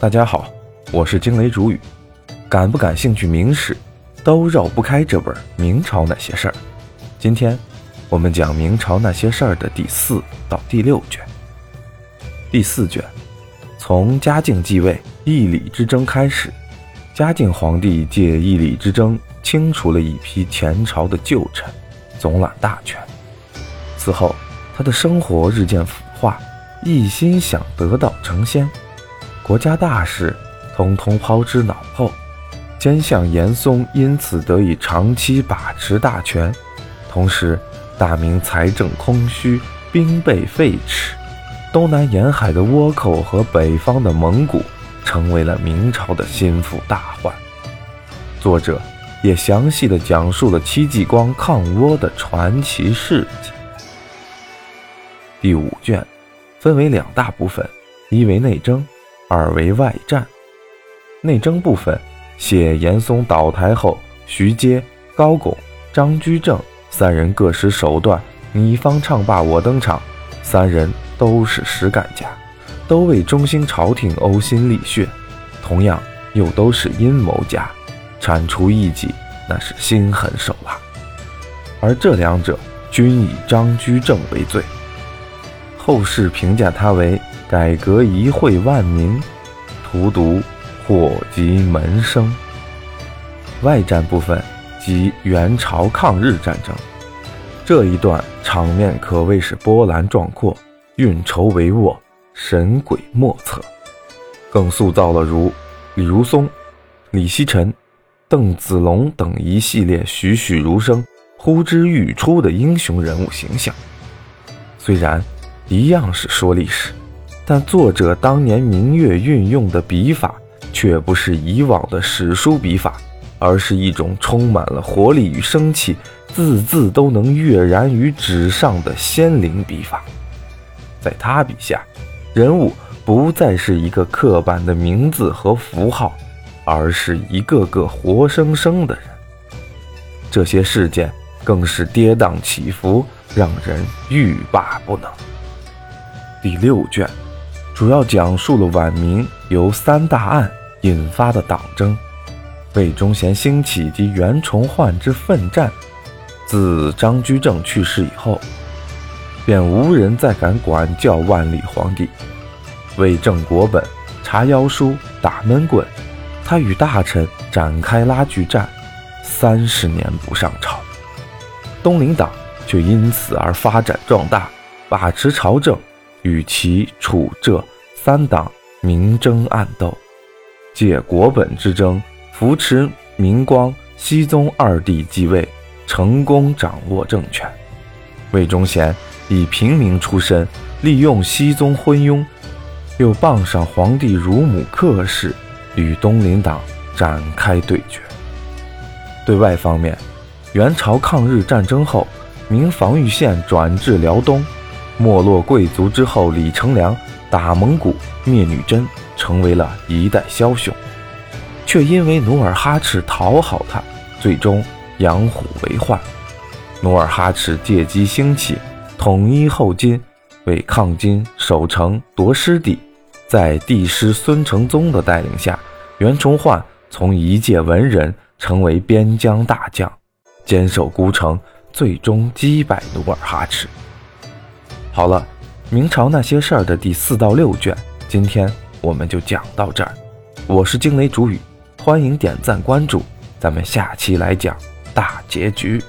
大家好，我是惊雷主语。感不感兴趣明史，都绕不开这本《明朝那些事儿》。今天我们讲明朝那些事儿的第四到第六卷。第四卷，从嘉靖继位义理之争开始。嘉靖皇帝借义理之争清除了一批前朝的旧臣，总揽大权。此后，他的生活日渐腐化，一心想得道成仙。国家大事，通通抛之脑后。奸相严嵩因此得以长期把持大权，同时，大明财政空虚，兵备废弛，东南沿海的倭寇和北方的蒙古成为了明朝的心腹大患。作者也详细的讲述了戚继光抗倭的传奇事迹。第五卷分为两大部分，一为内争。二为外战，内争部分写严嵩倒台后，徐阶、高拱、张居正三人各施手段，你方唱罢我登场。三人都是实干家，都为中兴朝廷呕心沥血，同样又都是阴谋家，铲除异己那是心狠手辣。而这两者均以张居正为最，后世评价他为。改革一会万民，荼毒祸及门生。外战部分即元朝抗日战争，这一段场面可谓是波澜壮阔，运筹帷幄，神鬼莫测，更塑造了如李如松、李希臣、邓子龙等一系列栩栩如生、呼之欲出的英雄人物形象。虽然一样是说历史。但作者当年明月运用的笔法，却不是以往的史书笔法，而是一种充满了活力与生气，字字都能跃然于纸上的仙灵笔法。在他笔下，人物不再是一个刻板的名字和符号，而是一个个活生生的人。这些事件更是跌宕起伏，让人欲罢不能。第六卷。主要讲述了晚明由三大案引发的党争，魏忠贤兴起及袁崇焕之奋战。自张居正去世以后，便无人再敢管教万历皇帝，为正国本、查妖书、打闷棍。他与大臣展开拉锯战，三十年不上朝。东林党却因此而发展壮大，把持朝政。与其楚浙三党明争暗斗，借国本之争扶持明光熹宗二帝继位，成功掌握政权。魏忠贤以平民出身，利用熹宗昏庸，又傍上皇帝乳母克氏，与东林党展开对决。对外方面，元朝抗日战争后，明防御线转至辽东。没落贵族之后，李成梁打蒙古灭女真，成为了一代枭雄，却因为努尔哈赤讨好他，最终养虎为患。努尔哈赤借机兴起，统一后金，为抗金守城夺失地。在帝师孙承宗的带领下，袁崇焕从一介文人成为边疆大将，坚守孤城，最终击败努尔哈赤。好了，明朝那些事儿的第四到六卷，今天我们就讲到这儿。我是惊雷主语，欢迎点赞关注，咱们下期来讲大结局。